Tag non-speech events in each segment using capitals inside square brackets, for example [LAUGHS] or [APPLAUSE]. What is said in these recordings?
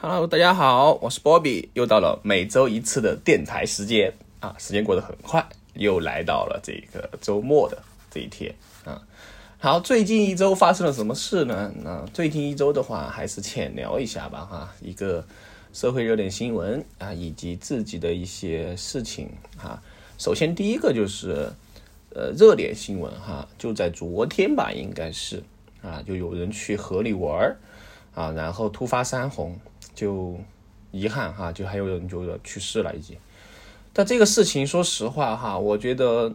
Hello，大家好，我是 Bobby，又到了每周一次的电台时间啊，时间过得很快，又来到了这个周末的这一天啊。好，最近一周发生了什么事呢？那最近一周的话，还是浅聊一下吧哈，一个社会热点新闻啊，以及自己的一些事情哈。首先第一个就是呃热点新闻哈，就在昨天吧，应该是啊，就有人去河里玩啊，然后突发山洪。就遗憾哈，就还有人就要去世了已经。但这个事情，说实话哈，我觉得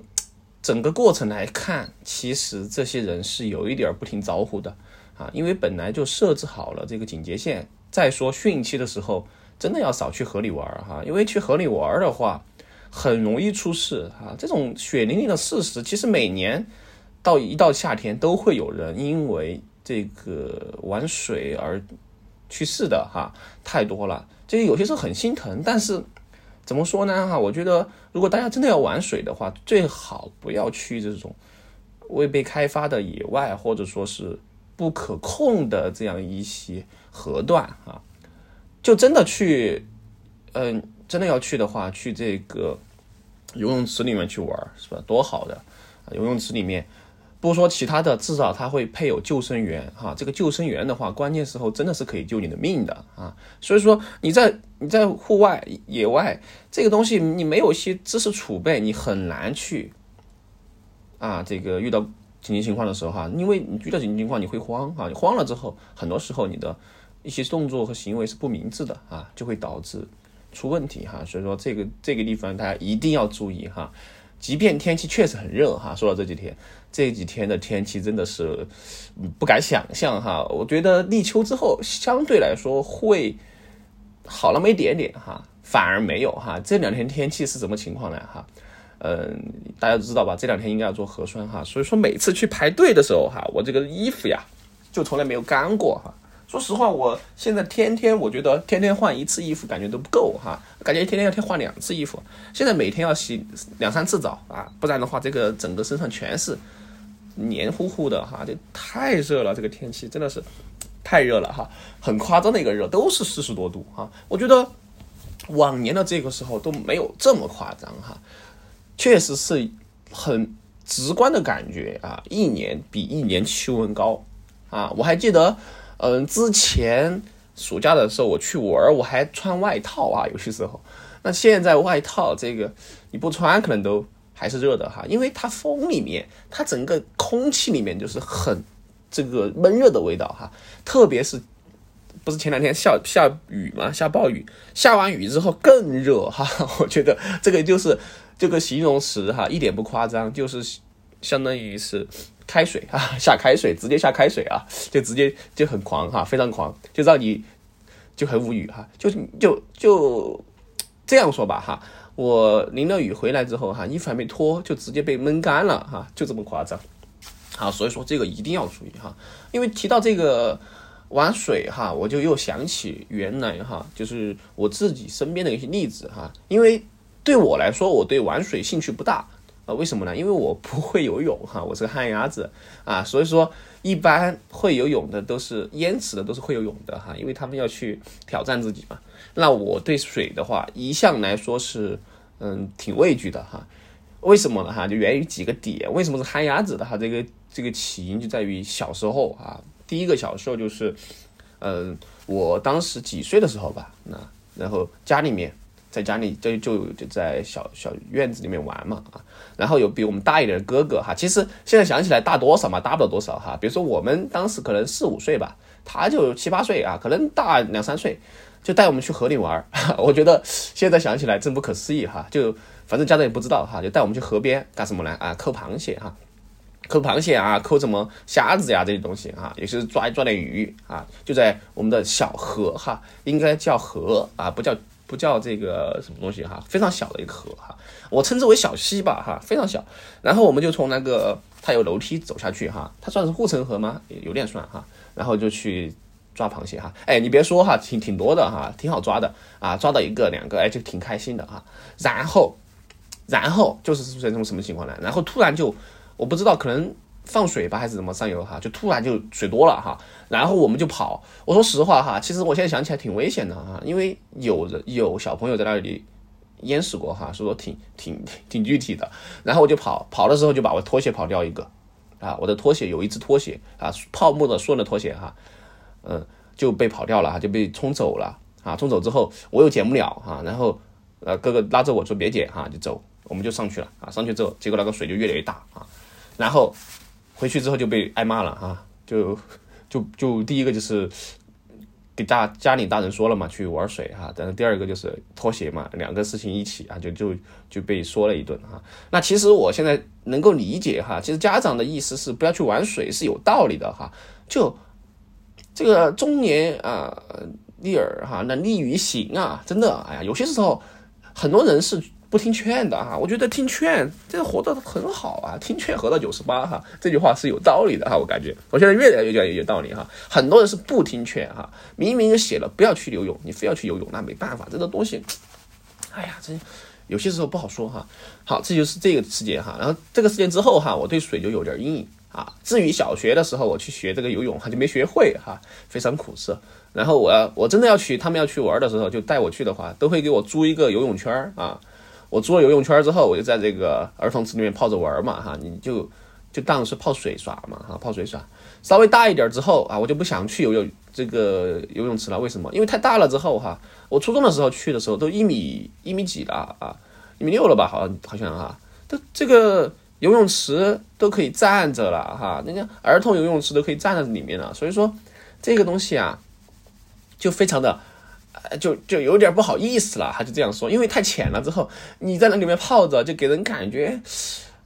整个过程来看，其实这些人是有一点不听招呼的啊，因为本来就设置好了这个警戒线。再说汛期的时候，真的要少去河里玩儿哈，因为去河里玩儿的话，很容易出事啊。这种血淋淋的事实，其实每年到一到夏天，都会有人因为这个玩水而。去世的哈太多了，这有些时候很心疼，但是怎么说呢哈？我觉得如果大家真的要玩水的话，最好不要去这种未被开发的野外，或者说是不可控的这样一些河段啊，就真的去，嗯，真的要去的话，去这个游泳池里面去玩，是吧？多好的游泳池里面。不说其他的，至少他会配有救生员哈。这个救生员的话，关键时候真的是可以救你的命的啊。所以说你在你在户外野外这个东西，你没有一些知识储备，你很难去啊。这个遇到紧急情况的时候哈，因为你遇到紧急情况你会慌啊，你慌了之后，很多时候你的一些动作和行为是不明智的啊，就会导致出问题哈。所以说这个这个地方大家一定要注意哈。即便天气确实很热哈，说到这几天，这几天的天气真的是不敢想象哈。我觉得立秋之后相对来说会好那么一点点哈，反而没有哈。这两天天气是什么情况呢哈？嗯，大家知道吧？这两天应该要做核酸哈，所以说每次去排队的时候哈，我这个衣服呀就从来没有干过哈。说实话，我现在天天我觉得天天换一次衣服感觉都不够哈，感觉天天要天换两次衣服。现在每天要洗两三次澡啊，不然的话这个整个身上全是黏糊糊的哈，就太热了。这个天气真的是太热了哈，很夸张的一个热，都是四十多度哈。我觉得往年的这个时候都没有这么夸张哈，确实是很直观的感觉啊，一年比一年气温高啊。我还记得。嗯，之前暑假的时候我去玩，我还穿外套啊，有些时候。那现在外套这个你不穿，可能都还是热的哈，因为它风里面，它整个空气里面就是很这个闷热的味道哈。特别是不是前两天下下雨嘛，下暴雨，下完雨之后更热哈。[LAUGHS] 我觉得这个就是这个形容词哈，一点不夸张，就是相当于是。开水啊，[LAUGHS] 下开水，直接下开水啊，就直接就很狂哈，非常狂，就让你就很无语哈，就就就这样说吧哈，我淋了雨回来之后哈，衣服还没脱就直接被闷干了哈，就这么夸张，好，所以说这个一定要注意哈，因为提到这个玩水哈，我就又想起原来哈，就是我自己身边的一些例子哈，因为对我来说，我对玩水兴趣不大。啊，为什么呢？因为我不会游泳哈，我是个旱鸭子啊，所以说一般会游泳的都是淹死的，都是会游泳的哈，因为他们要去挑战自己嘛。那我对水的话，一向来说是嗯挺畏惧的哈。为什么呢哈？就源于几个点。为什么是旱鸭子的哈？这个这个起因就在于小时候啊，第一个小时候就是嗯，我当时几岁的时候吧，那然后家里面。在家里就就就在小小院子里面玩嘛啊，然后有比我们大一点的哥哥哈，其实现在想起来大多少嘛，大不了多少哈。比如说我们当时可能四五岁吧，他就七八岁啊，可能大两三岁，就带我们去河里玩。[LAUGHS] 我觉得现在想起来真不可思议哈，就反正家长也不知道哈，就带我们去河边干什么呢啊？抠螃蟹哈，抠螃蟹啊，抠什么虾子呀这些东西啊，也是抓一抓点鱼啊，就在我们的小河哈，应该叫河啊，不叫。不叫这个什么东西哈，非常小的一个河哈，我称之为小溪吧哈，非常小。然后我们就从那个它有楼梯走下去哈，它算是护城河吗？有点算哈。然后就去抓螃蟹哈，哎，你别说哈，挺挺多的哈，挺好抓的啊，抓到一个两个，哎，就挺开心的哈。然后，然后就是出现这种什么情况呢？然后突然就，我不知道，可能放水吧还是怎么上游哈，就突然就水多了哈，然后我们就跑。我说实话哈，其实我现在想起来挺危险的哈，因为有人有小朋友在那里淹死过哈，所以说挺挺挺具体的。然后我就跑，跑的时候就把我拖鞋跑掉一个啊，我的拖鞋有一只拖鞋啊，泡沫的顺的拖鞋哈，嗯，就被跑掉了，就被冲走了啊，冲走之后我又捡不了哈，然后呃哥哥拉着我说别捡哈，就走，我们就上去了啊，上去之后结果那个水就越来越大啊，然后。回去之后就被挨骂了啊，就就就第一个就是给大家里大人说了嘛，去玩水哈，但是第二个就是拖鞋嘛，两个事情一起啊，就就就被说了一顿哈。那其实我现在能够理解哈，其实家长的意思是不要去玩水是有道理的哈。就这个中年啊，利尔哈，那利于行啊，真的哎呀，有些时候很多人是。不听劝的哈，我觉得听劝这个活得很好啊，听劝活到九十八哈，这句话是有道理的哈，我感觉我现在越来越觉得有道理哈。很多人是不听劝哈，明明就写了不要去游泳，你非要去游泳，那没办法，这个东西，[LAUGHS] 哎呀，这有些时候不好说哈。好，这就是这个事件哈，然后这个事件之后哈，我对水就有点阴影啊。至于小学的时候我去学这个游泳哈，就没学会哈，非常苦涩。然后我我真的要去，他们要去玩的时候就带我去的话，都会给我租一个游泳圈啊。我租了游泳圈之后，我就在这个儿童池里面泡着玩嘛，哈，你就就当是泡水耍嘛，哈，泡水耍。稍微大一点之后啊，我就不想去游泳这个游泳池了。为什么？因为太大了之后哈，我初中的时候去的时候都一米一米几了啊，一米六了吧？好像好像哈，都这个游泳池都可以站着了哈，人家儿童游泳池都可以站在里面了。所以说这个东西啊，就非常的。就就有点不好意思了，他就这样说，因为太浅了，之后你在那里面泡着，就给人感觉，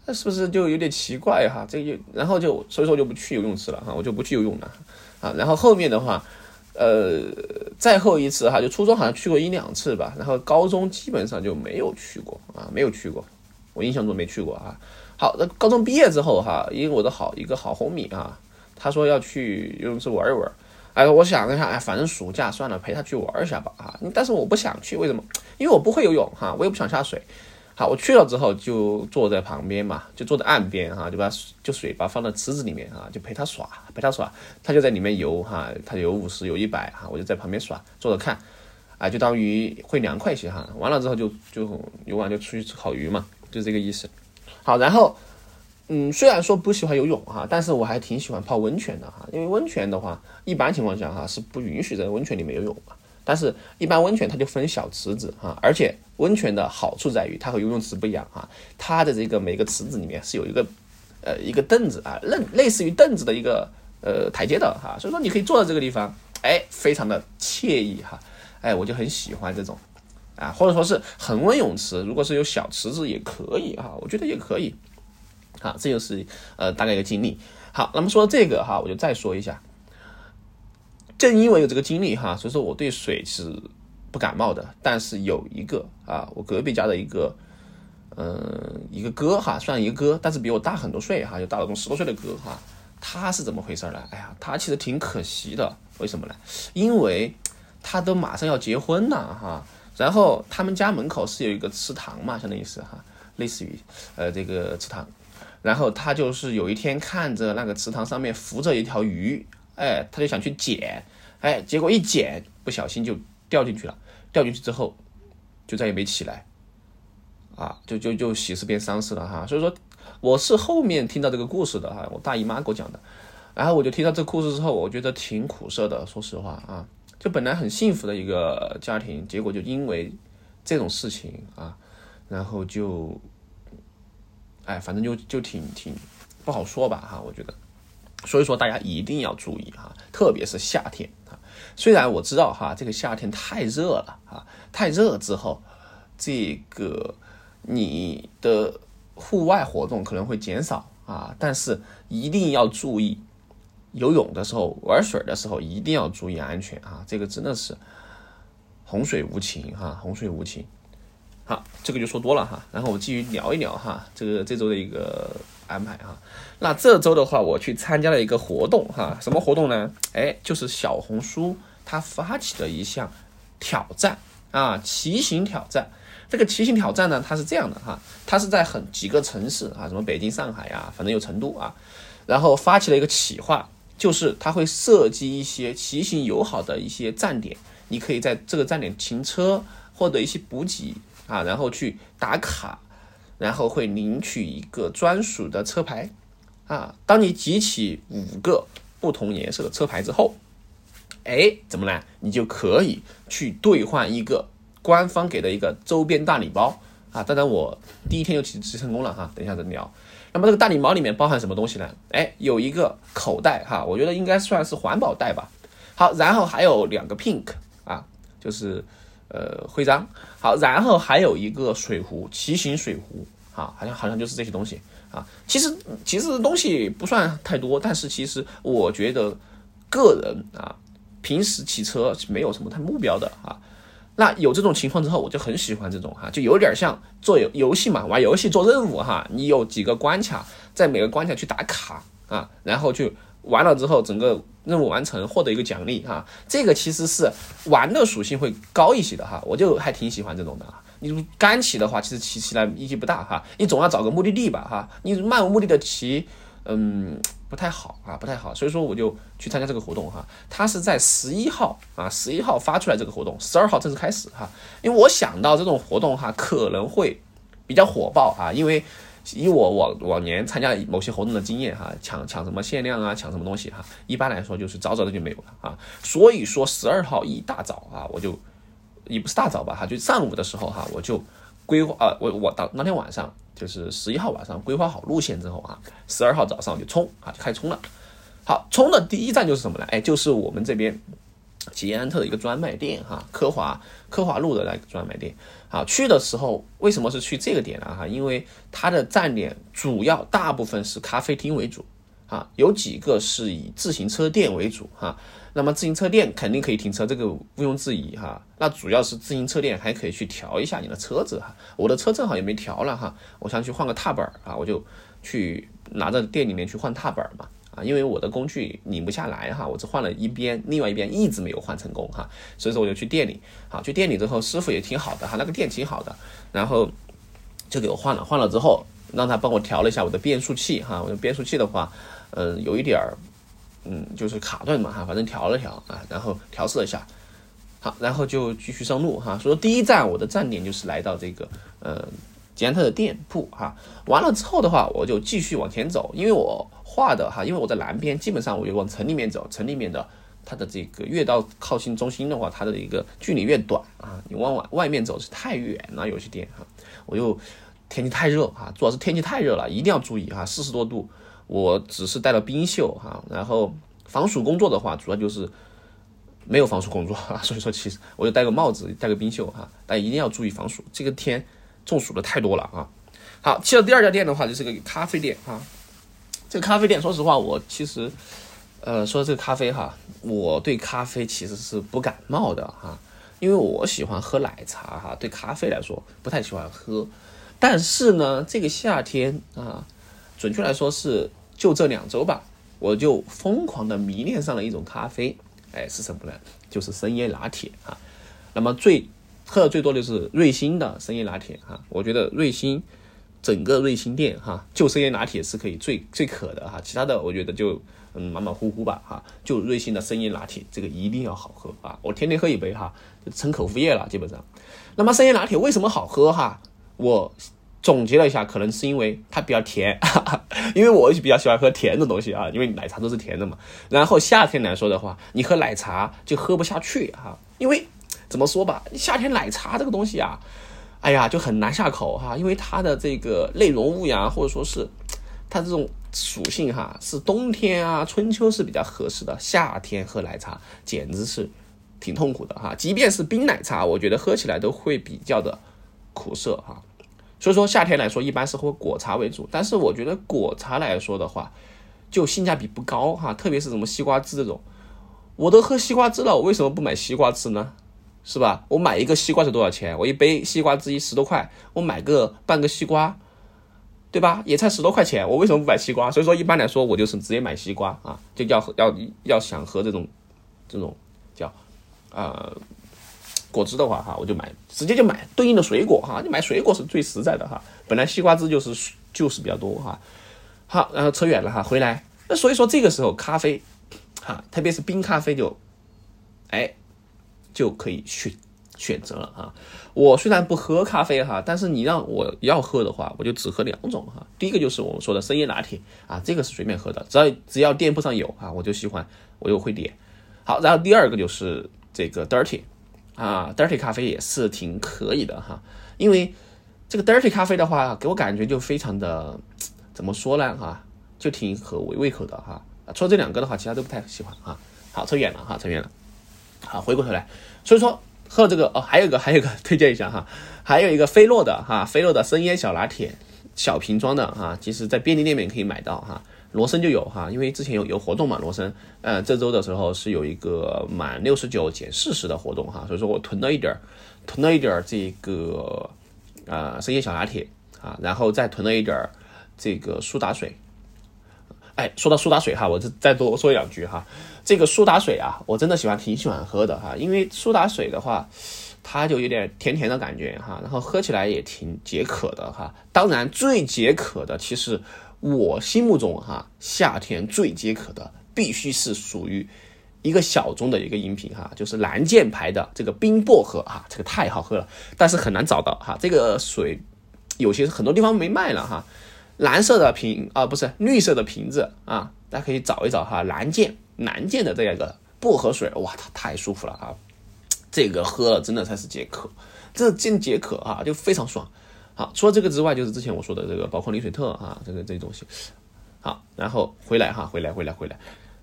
那是不是就有点奇怪哈？这就然后就所以说就不去游泳池了哈，我就不去游泳了啊。然后后面的话，呃，再后一次哈，就初中好像去过一两次吧，然后高中基本上就没有去过啊，没有去过，我印象中没去过啊。好，那高中毕业之后哈，因为我的好一个好红米啊，他说要去游泳池玩一玩。哎，我想了一下，哎，反正暑假算了，陪他去玩一下吧，啊，但是我不想去，为什么？因为我不会游泳，哈，我也不想下水。好，我去了之后就坐在旁边嘛，就坐在岸边，哈，就把就水把放到池子里面，啊，就陪他耍，陪他耍，他就在里面游，哈，他游五十，游一百，哈，我就在旁边耍，坐着看，啊，就当于会凉快些，哈，完了之后就就游完就出去吃烤鱼嘛，就这个意思。好，然后。嗯，虽然说不喜欢游泳哈，但是我还挺喜欢泡温泉的哈。因为温泉的话，一般情况下哈是不允许在温泉里面游泳嘛。但是，一般温泉它就分小池子哈，而且温泉的好处在于它和游泳池不一样哈，它的这个每个池子里面是有一个呃一个凳子啊，类类似于凳子的一个呃台阶的哈，所以说你可以坐在这个地方，哎，非常的惬意哈，哎，我就很喜欢这种啊，或者说是恒温泳池，如果是有小池子也可以哈，我觉得也可以。好，这就是呃大概一个经历。好，那么说这个哈，我就再说一下。正因为有这个经历哈，所以说我对水是不感冒的。但是有一个啊，我隔壁家的一个嗯一个哥哈，算一个哥，但是比我大很多岁哈，就大了从十多岁的哥哈，他是怎么回事呢？哎呀，他其实挺可惜的。为什么呢？因为他都马上要结婚了哈，然后他们家门口是有一个池塘嘛，相当于是哈，类似于呃这个池塘。然后他就是有一天看着那个池塘上面浮着一条鱼，哎，他就想去捡，哎，结果一捡不小心就掉进去了，掉进去之后就再也没起来，啊，就就就喜事变丧事了哈。所以说我是后面听到这个故事的哈，我大姨妈给我讲的，然后我就听到这个故事之后，我觉得挺苦涩的，说实话啊，就本来很幸福的一个家庭，结果就因为这种事情啊，然后就。哎，反正就就挺挺不好说吧哈，我觉得，所以说大家一定要注意哈，特别是夏天啊。虽然我知道哈，这个夏天太热了啊，太热之后，这个你的户外活动可能会减少啊，但是一定要注意游泳的时候、玩水的时候一定要注意安全啊，这个真的是洪水无情哈，洪水无情。好，这个就说多了哈，然后我继续聊一聊哈，这个这周的一个安排哈。那这周的话，我去参加了一个活动哈，什么活动呢？哎，就是小红书它发起的一项挑战啊，骑行挑战。这个骑行挑战呢，它是这样的哈，它是在很几个城市啊，什么北京、上海呀，反正有成都啊。然后发起了一个企划，就是它会设计一些骑行友好的一些站点，你可以在这个站点停车，获得一些补给啊，然后去打卡，然后会领取一个专属的车牌啊。当你集齐五个不同颜色的车牌之后，哎，怎么呢？你就可以去兑换一个官方给的一个周边大礼包啊！当然，我第一天就集集成功了哈，等一下再聊。那么这个大礼包里面包含什么东西呢？哎，有一个口袋哈，我觉得应该算是环保袋吧。好，然后还有两个 pink 啊，就是呃徽章。好，然后还有一个水壶，骑行水壶啊，好像好像就是这些东西啊。其实其实东西不算太多，但是其实我觉得个人啊。平时骑车没有什么太目标的啊，那有这种情况之后，我就很喜欢这种哈，就有点像做游游戏嘛，玩游戏做任务哈，你有几个关卡，在每个关卡去打卡啊，然后就完了之后，整个任务完成，获得一个奖励哈，这个其实是玩的属性会高一些的哈，我就还挺喜欢这种的。你干骑的话，其实骑起来意义不大哈，你总要找个目的地吧哈，你漫无目的的骑，嗯。不太好啊，不太好，所以说我就去参加这个活动哈。他是在十一号啊，十一号发出来这个活动，十二号正式开始哈。因为我想到这种活动哈可能会比较火爆啊，因为以我往往年参加某些活动的经验哈，抢抢什么限量啊，抢什么东西哈，一般来说就是早早的就没有了啊。所以说十二号一大早啊，我就也不是大早吧哈，就上午的时候哈，我就规划啊，我我当当天晚上。就是十一号晚上规划好路线之后啊，十二号早上就冲啊，就开冲了。好，冲的第一站就是什么呢？哎，就是我们这边捷安特的一个专卖店哈，科华科华路的那个专卖店。好，去的时候为什么是去这个点呢？哈，因为它的站点主要大部分是咖啡厅为主啊，有几个是以自行车店为主哈。那么自行车店肯定可以停车，这个毋庸置疑哈。那主要是自行车店还可以去调一下你的车子哈。我的车正好也没调了哈，我想去换个踏板啊，我就去拿着店里面去换踏板嘛啊，因为我的工具拧不下来哈，我只换了一边，另外一边一直没有换成功哈，所以说我就去店里，啊去店里之后，师傅也挺好的哈，那个店挺好的，然后就给我换了，换了之后让他帮我调了一下我的变速器哈，我的变速器的话，嗯，有一点儿。嗯，就是卡顿嘛哈，反正调了调啊，然后调试了一下，好，然后就继续上路哈。所以说第一站我的站点就是来到这个呃捷安特的店铺哈。完了之后的话，我就继续往前走，因为我画的哈，因为我在南边，基本上我就往城里面走。城里面的它的这个越到靠近中心的话，它的一个距离越短啊。你往外外面走是太远了，有些店哈。我又天气太热啊，主要是天气太热了，一定要注意哈，四十多度。我只是带了冰袖哈，然后防暑工作的话，主要就是没有防暑工作啊，[LAUGHS] 所以说其实我就戴个帽子，戴个冰袖哈，但一定要注意防暑。这个天中暑的太多了啊。好，去了第二家店的话，就是个咖啡店啊。这个咖啡店，说实话，我其实呃说这个咖啡哈，我对咖啡其实是不感冒的哈，因为我喜欢喝奶茶哈，对咖啡来说不太喜欢喝。但是呢，这个夏天啊。准确来说是就这两周吧，我就疯狂的迷恋上了一种咖啡，哎，是什么呢？就是深椰拿铁啊。那么最喝的最多的是瑞幸的深椰拿铁哈。我觉得瑞幸整个瑞幸店哈，就深椰拿铁是可以最最可的哈，其他的我觉得就嗯马马虎虎吧哈。就瑞幸的深椰拿铁这个一定要好喝啊，我天天喝一杯哈，成口服液了基本上。那么深椰拿铁为什么好喝哈？我。总结了一下，可能是因为它比较甜，[LAUGHS] 因为我比较喜欢喝甜的东西啊，因为奶茶都是甜的嘛。然后夏天来说的话，你喝奶茶就喝不下去哈，因为怎么说吧，夏天奶茶这个东西啊，哎呀就很难下口哈，因为它的这个内容物呀，或者说是它这种属性哈，是冬天啊、春秋是比较合适的，夏天喝奶茶简直是挺痛苦的哈。即便是冰奶茶，我觉得喝起来都会比较的苦涩哈。所以说夏天来说，一般是喝果茶为主。但是我觉得果茶来说的话，就性价比不高哈，特别是什么西瓜汁这种，我都喝西瓜汁了，我为什么不买西瓜汁呢？是吧？我买一个西瓜是多少钱？我一杯西瓜汁一十多块，我买个半个西瓜，对吧？也才十多块钱，我为什么不买西瓜？所以说一般来说，我就是直接买西瓜啊，就要要要想喝这种这种叫啊。果汁的话哈，我就买，直接就买对应的水果哈，你买水果是最实在的哈。本来西瓜汁就是就是比较多哈。好，然后扯远了哈，回来那所以说这个时候咖啡，哈，特别是冰咖啡就，哎，就可以选选择了哈。我虽然不喝咖啡哈，但是你让我要喝的话，我就只喝两种哈。第一个就是我们说的深椰拿铁啊，这个是随便喝的，只要只要店铺上有啊，我就喜欢，我就会点。好，然后第二个就是这个 dirty 啊，dirty 咖啡也是挺可以的哈，因为这个 dirty 咖啡的话，给我感觉就非常的怎么说呢哈。就挺合我胃口的哈，除了这两个的话，其他都不太喜欢啊。好，扯远了哈，扯远了。好，回过头来，所以说喝这个哦，还有一个，还有一个 [LAUGHS] 推荐一下哈，还有一个飞洛的哈，飞洛的生椰小拿铁，小瓶装的哈，其实在便利店里面可以买到哈，罗森就有哈，因为之前有有活动嘛，罗森，呃，这周的时候是有一个满六十九减四十的活动哈，所以说我囤了一点儿，囤了一点儿这个呃生椰小拿铁啊，然后再囤了一点儿这个苏打水。哎，说到苏打水哈，我就再多说两句哈。这个苏打水啊，我真的喜欢，挺喜欢喝的哈。因为苏打水的话，它就有点甜甜的感觉哈，然后喝起来也挺解渴的哈。当然，最解渴的，其实我心目中哈，夏天最解渴的，必须是属于一个小众的一个饮品哈，就是蓝剑牌的这个冰薄荷哈，这个太好喝了，但是很难找到哈。这个水有些很多地方没卖了哈。蓝色的瓶啊，不是绿色的瓶子啊，大家可以找一找哈。蓝剑蓝剑的这样一个薄荷水，哇，它太舒服了啊！这个喝了真的才是解渴，这真解渴啊，就非常爽。好，除了这个之外，就是之前我说的这个宝矿力水特啊，这个这东西。好，然后回来哈，回来回来回来。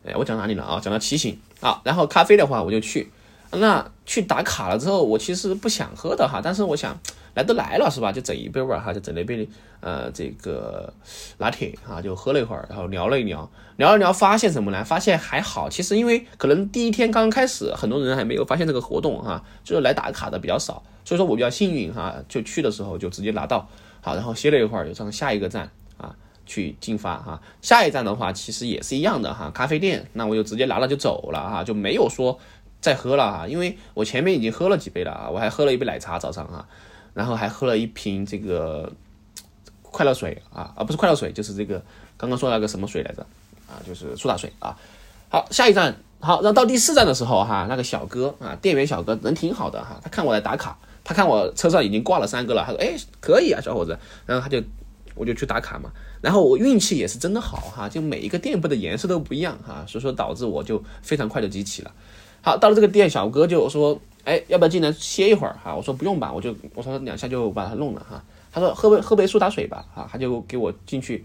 哎，我讲哪里了啊？讲到骑行啊。然后咖啡的话，我就去。那去打卡了之后，我其实不想喝的哈，但是我想。来都来了是吧？就整一杯吧哈，就整了一杯呃这个拿铁啊，就喝了一会儿，然后聊了一聊，聊了聊，发现什么呢？发现还好，其实因为可能第一天刚刚开始，很多人还没有发现这个活动哈，就是来打卡的比较少，所以说我比较幸运哈，就去的时候就直接拿到，好，然后歇了一会儿，就上下一个站啊去进发哈，下一站的话其实也是一样的哈，咖啡店，那我就直接拿了就走了哈，就没有说再喝了哈，因为我前面已经喝了几杯了啊，我还喝了一杯奶茶早上哈。然后还喝了一瓶这个快乐水啊，啊不是快乐水，就是这个刚刚说那个什么水来着啊，就是苏打水啊。好，下一站，好，然后到第四站的时候哈，那个小哥啊，店员小哥人挺好的哈，他看我来打卡，他看我车上已经挂了三个了，他说哎可以啊小伙子，然后他就我就去打卡嘛，然后我运气也是真的好哈，就每一个店铺的颜色都不一样哈，所以说导致我就非常快的集齐了。好，到了这个店，小哥就说。哎，要不要进来歇一会儿哈？我说不用吧，我就我说两下就把它弄了哈。他说喝杯喝杯苏打水吧，哈，他就给我进去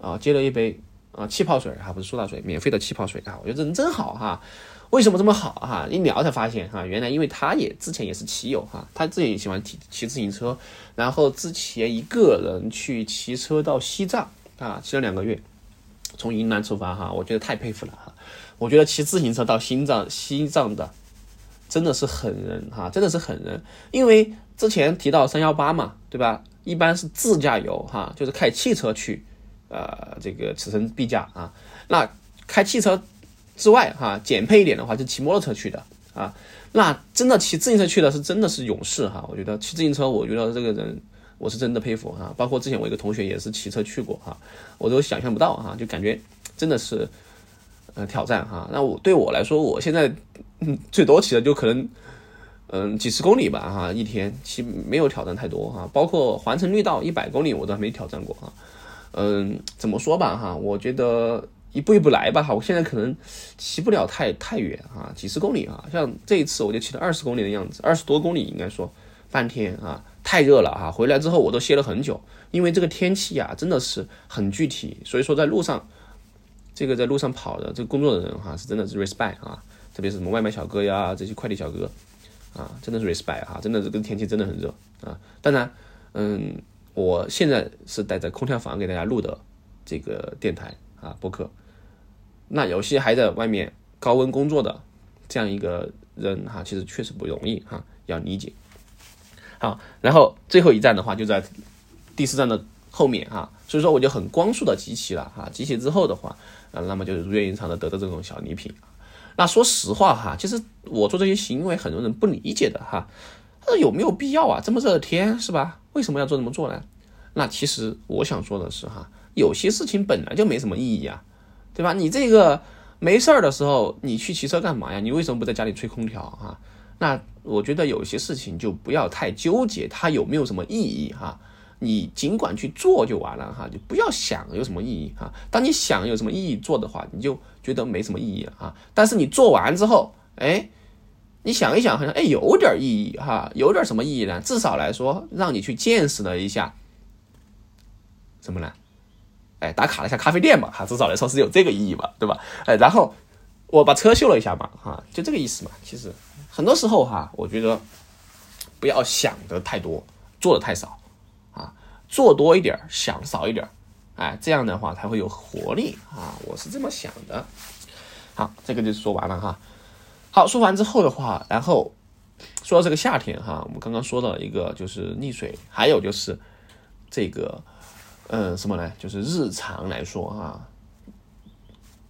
啊，接了一杯啊气泡水哈，不是苏打水，免费的气泡水啊。我觉得这人真好哈，为什么这么好哈？一聊才发现哈，原来因为他也之前也是骑友哈，他自己也喜欢骑骑自行车，然后之前一个人去骑车到西藏啊，骑了两个月，从云南出发哈，我觉得太佩服了哈。我觉得骑自行车到西藏西藏的。真的是狠人哈，真的是狠人，因为之前提到三幺八嘛，对吧？一般是自驾游哈，就是开汽车去，呃，这个此生必驾啊。那开汽车之外哈，减配一点的话，就骑摩托车去的啊。那真的骑自行车去的是真的是勇士哈，我觉得骑自行车，我觉得这个人我是真的佩服哈。包括之前我一个同学也是骑车去过哈，我都想象不到哈，就感觉真的是。呃，挑战哈，那我对我来说，我现在嗯最多骑的就可能嗯几十公里吧哈，一天骑没有挑战太多哈，包括环城绿道一百公里我都还没挑战过哈，嗯，怎么说吧哈，我觉得一步一步来吧哈，我现在可能骑不了太太远啊，几十公里啊，像这一次我就骑了二十公里的样子，二十多公里应该说半天啊，太热了哈，回来之后我都歇了很久，因为这个天气呀真的是很具体，所以说在路上。这个在路上跑的这个工作的人哈，是真的是 respect 啊，特别是什么外卖小哥呀，这些快递小哥啊，真的是 respect 哈，真的这个天气真的很热啊。当然，嗯，我现在是待在空调房给大家录的这个电台啊播客，那有些还在外面高温工作的这样一个人哈，其实确实不容易哈，要理解。好，然后最后一站的话就在第四站的后面哈，所以说我就很光速的集齐了哈，集齐之后的话。啊，那么就是如愿以偿的得到这种小礼品。那说实话哈，其实我做这些行为，很多人不理解的哈。他说有没有必要啊？这么热的天是吧？为什么要做这么做呢？那其实我想说的是哈，有些事情本来就没什么意义啊。对吧？你这个没事儿的时候，你去骑车干嘛呀？你为什么不在家里吹空调啊？那我觉得有些事情就不要太纠结，它有没有什么意义哈？你尽管去做就完了哈，就不要想有什么意义哈。当你想有什么意义做的话，你就觉得没什么意义了啊。但是你做完之后，哎，你想一想，好像哎有点意义哈，有点什么意义呢？至少来说，让你去见识了一下什么呢？哎，打卡了一下咖啡店嘛，哈，至少来说是有这个意义嘛，对吧？哎，然后我把车修了一下嘛，哈，就这个意思嘛。其实很多时候哈，我觉得不要想的太多，做的太少。做多一点，想少一点，哎，这样的话才会有活力啊！我是这么想的。好，这个就说完了哈。好，说完之后的话，然后说到这个夏天哈，我们刚刚说到一个就是溺水，还有就是这个嗯什么呢？就是日常来说哈，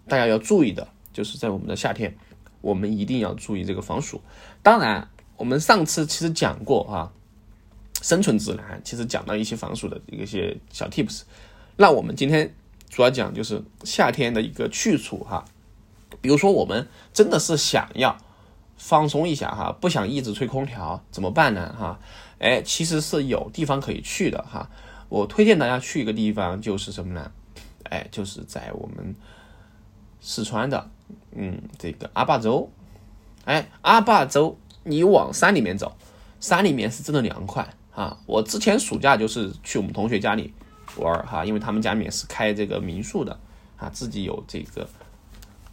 大家要注意的，就是在我们的夏天，我们一定要注意这个防暑。当然，我们上次其实讲过哈。生存指南其实讲到一些防暑的一些小 tips，那我们今天主要讲就是夏天的一个去处哈，比如说我们真的是想要放松一下哈，不想一直吹空调怎么办呢哈？哎，其实是有地方可以去的哈，我推荐大家去一个地方就是什么呢？哎，就是在我们四川的嗯这个阿坝州，哎阿坝州你往山里面走，山里面是真的凉快。啊，我之前暑假就是去我们同学家里玩哈，因为他们家里面是开这个民宿的啊，自己有这个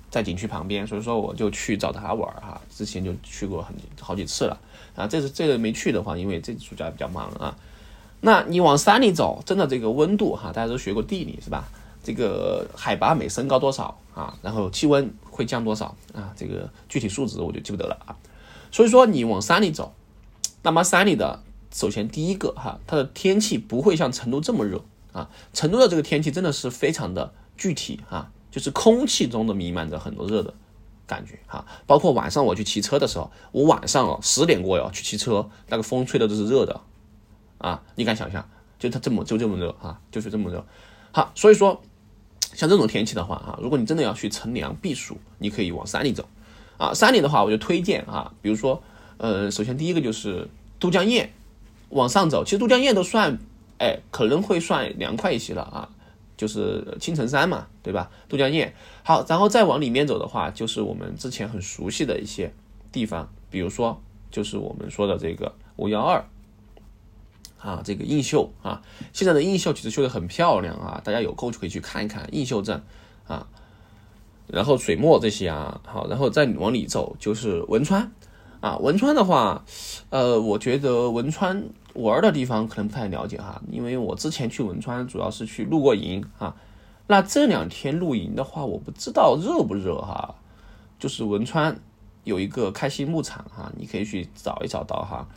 在景区旁边，所以说我就去找他玩哈。之前就去过很好几次了啊，这次这个没去的话，因为这暑假比较忙啊。那你往山里走，真的这个温度哈，大家都学过地理是吧？这个海拔每升高多少啊？然后气温会降多少啊？这个具体数值我就记不得了啊。所以说你往山里走，那么山里的。首先，第一个哈，它的天气不会像成都这么热啊。成都的这个天气真的是非常的具体啊，就是空气中的弥漫着很多热的感觉哈。包括晚上我去骑车的时候，我晚上哦十点过哟去骑车，那个风吹的都是热的啊。你敢想象？就它这么就这么热啊，就是这么热。好，所以说像这种天气的话啊，如果你真的要去乘凉避暑，你可以往山里走啊。山里的话，我就推荐啊，比如说呃，首先第一个就是都江堰。往上走，其实都江堰都算，哎，可能会算凉快一些了啊，就是青城山嘛，对吧？都江堰好，然后再往里面走的话，就是我们之前很熟悉的一些地方，比如说就是我们说的这个五幺二啊，这个映秀啊，现在的映秀其实修的很漂亮啊，大家有空就可以去看一看映秀镇啊，然后水墨这些啊，好，然后再往里走就是汶川。啊，汶川的话，呃，我觉得汶川玩的地方可能不太了解哈，因为我之前去汶川主要是去露过营啊。那这两天露营的话，我不知道热不热哈。就是汶川有一个开心牧场哈，你可以去找一找到哈。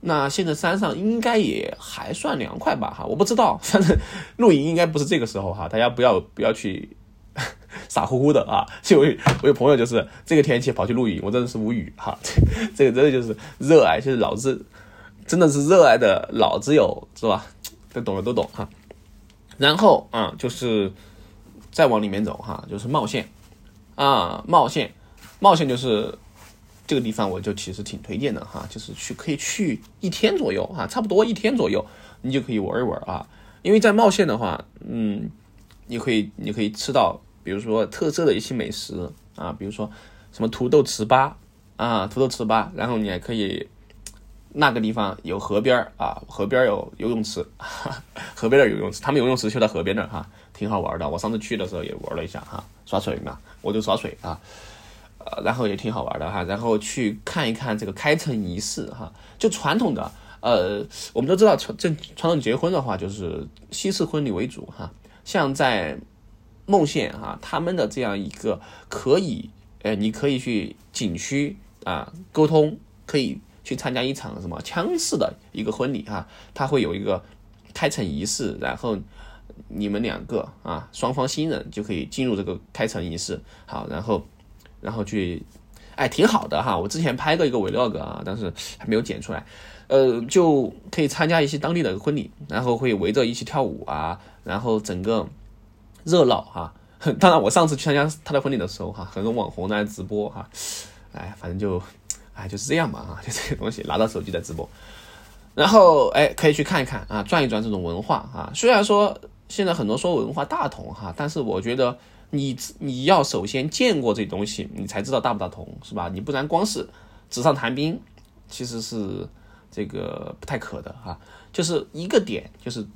那现在山上应该也还算凉快吧哈，我不知道，反正露营应该不是这个时候哈，大家不要不要去。[LAUGHS] 傻乎乎的啊！就我有朋友就是这个天气跑去露营，我真的是无语哈。[LAUGHS] 这个真的就是热爱，就是老子真的是热爱的老子有是吧？都懂的都懂哈。然后啊，就是再往里面走哈，就是茂县啊，茂县，茂县就是这个地方，我就其实挺推荐的哈，就是去可以去一天左右哈，差不多一天左右，你就可以玩一玩啊。因为在茂县的话，嗯，你可以你可以吃到。比如说特色的一些美食啊，比如说什么土豆糍粑啊，土豆糍粑，然后你还可以那个地方有河边啊，河边有游泳池，[LAUGHS] 河边的游泳池，他们游泳池就在河边那儿哈，挺好玩的。我上次去的时候也玩了一下哈，耍水嘛，我就耍水啊，呃，然后也挺好玩的哈，然后去看一看这个开城仪式哈，就传统的呃，我们都知道传这传统结婚的话就是西式婚礼为主哈，像在。孟县哈，他们的这样一个可以，呃，你可以去景区啊沟通，可以去参加一场什么枪式的一个婚礼哈，他会有一个开城仪式，然后你们两个啊双方新人就可以进入这个开城仪式，好，然后然后去，哎，挺好的哈，我之前拍过一个 vlog 啊，但是还没有剪出来，呃，就可以参加一些当地的婚礼，然后会围着一起跳舞啊，然后整个。热闹哈，[LAUGHS] 当然，我上次去参加他的婚礼的时候，哈，很多网红在直播，哈，哎，反正就，哎，就是这样吧，啊，[LAUGHS] 就这些东西，拿到手机在直播，然后，哎，可以去看一看啊，转一转这种文化啊。虽然说现在很多说文化大同哈，但是我觉得你你要首先见过这东西，你才知道大不大同，是吧？你不然光是纸上谈兵，其实是这个不太可的哈。就是一个点，就是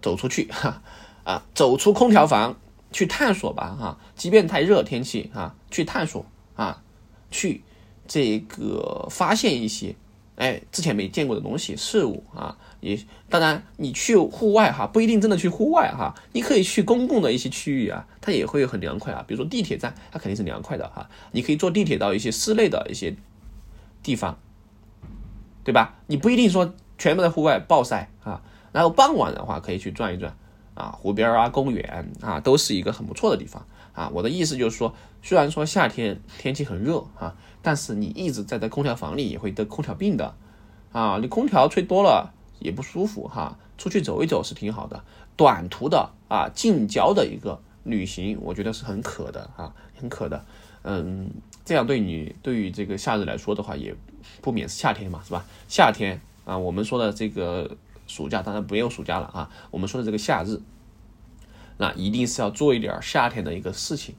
走出去哈，啊走出空调房。去探索吧，哈，即便太热天气啊，去探索啊，去这个发现一些哎之前没见过的东西事物啊，也当然你去户外哈，不一定真的去户外哈，你可以去公共的一些区域啊，它也会很凉快啊，比如说地铁站，它肯定是凉快的哈，你可以坐地铁到一些室内的一些地方，对吧？你不一定说全部在户外暴晒啊，然后傍晚的话可以去转一转。啊，湖边啊，公园啊，都是一个很不错的地方啊。我的意思就是说，虽然说夏天天气很热啊，但是你一直在在空调房里也会得空调病的啊。你空调吹多了也不舒服哈。出去走一走是挺好的，短途的啊，近郊的一个旅行，我觉得是很可的啊，很可的。嗯，这样对你对于这个夏日来说的话，也不免是夏天嘛，是吧？夏天啊，我们说的这个。暑假当然不用暑假了啊，我们说的这个夏日，那一定是要做一点夏天的一个事情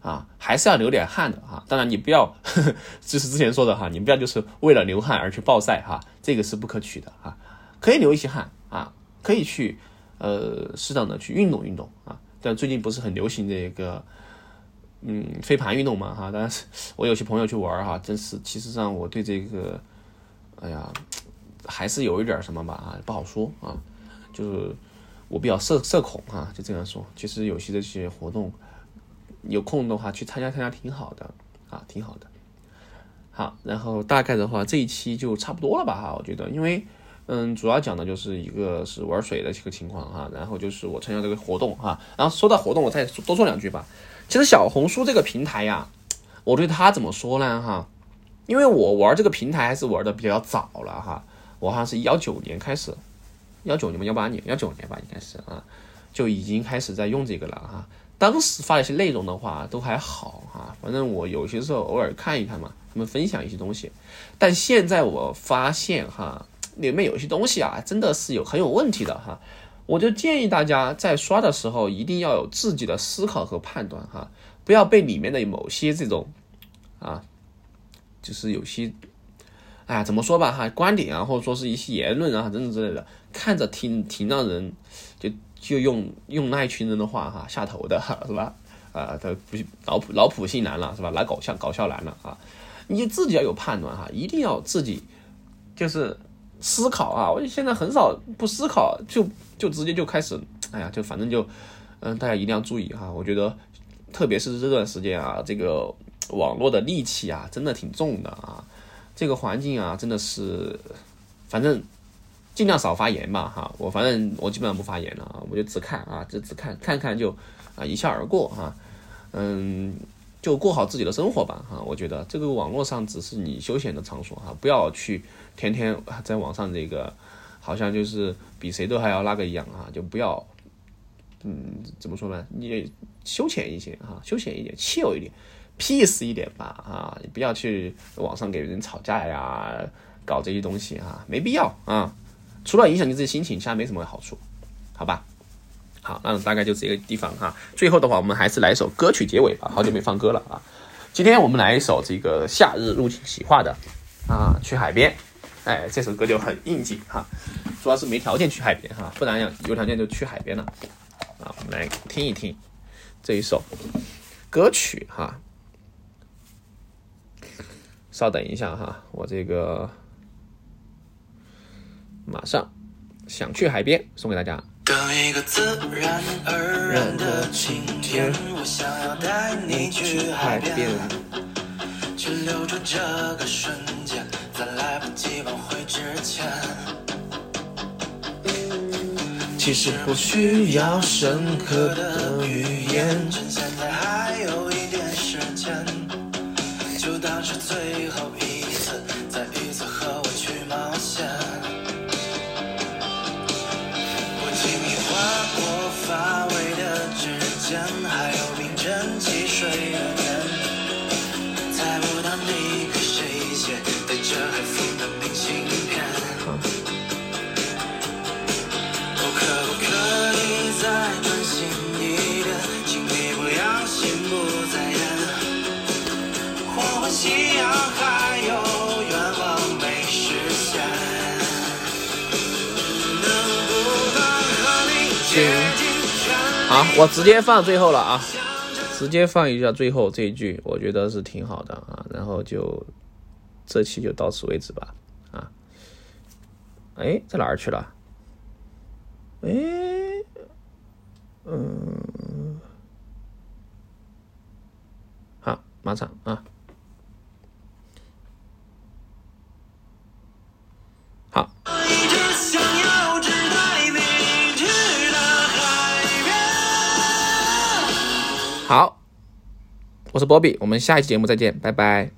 啊，还是要流点汗的哈。当然你不要，呵 [LAUGHS] 呵就是之前说的哈，你不要就是为了流汗而去暴晒哈，这个是不可取的啊。可以流一些汗啊，可以去呃适当的去运动运动啊。但最近不是很流行这个嗯飞盘运动嘛哈，但是我有些朋友去玩哈，真是其实上我对这个，哎呀。还是有一点什么吧啊，不好说啊，就是我比较社社恐啊，就这样说。其实有些这些活动，有空的话去参加参加挺好的啊，挺好的。好，然后大概的话这一期就差不多了吧哈，我觉得，因为嗯，主要讲的就是一个是玩水的这个情况哈，然后就是我参加这个活动哈，然后说到活动，我再多说两句吧。其实小红书这个平台呀，我对它怎么说呢哈？因为我玩这个平台还是玩的比较早了哈。我好像是幺九年开始，幺九年嘛，幺八年，幺九年吧，应该是啊，就已经开始在用这个了哈。当时发一些内容的话都还好哈，反正我有些时候偶尔看一看嘛，他们分享一些东西。但现在我发现哈，里面有些东西啊，真的是有很有问题的哈。我就建议大家在刷的时候一定要有自己的思考和判断哈，不要被里面的某些这种啊，就是有些。哎，怎么说吧哈，观点啊，或者说是一些言论啊，等等之类的，看着挺挺让人就就用用那一群人的话哈下头的哈，是吧？啊，他不老普老普信男了是吧？来搞笑搞笑男了啊！你自己要有判断哈，一定要自己就是思考啊！我现在很少不思考就就直接就开始，哎呀，就反正就嗯，大家一定要注意哈！我觉得特别是这段时间啊，这个网络的戾气啊，真的挺重的啊。这个环境啊，真的是，反正尽量少发言吧，哈，我反正我基本上不发言了啊，我就只看啊，就只看看看就啊一笑而过哈，嗯，就过好自己的生活吧哈，我觉得这个网络上只是你休闲的场所哈，不要去天天在网上这个好像就是比谁都还要那个一样啊，就不要，嗯，怎么说呢？你休闲一些哈，休闲一点，气有一点。Peace 一点吧，啊，你不要去网上给人吵架呀，搞这些东西啊，没必要啊。除了影响你自己心情，其他没什么好处，好吧？好，那大概就这个地方哈。最后的话，我们还是来一首歌曲结尾吧。好久没放歌了啊。今天我们来一首这个夏日入侵企划的啊，去海边。哎，这首歌就很应景哈。主要是没条件去海边哈，不然有条件就去海边了。啊，我们来听一听这一首歌曲哈。稍等一下哈，我这个马上想去海边，送给大家。等一个自然而然的晴天，我想要带你去海边，去留住这个瞬间，在来不及挽回之前。其实不需要深刻的语言，趁现在还有好。好，我直接放最后了啊！直接放一下最后这一句，我觉得是挺好的啊。然后就这期就到此为止吧。哎，在哪儿去了？哎，嗯，好，马上啊。好。好，我是波比，我们下一期节目再见，拜拜。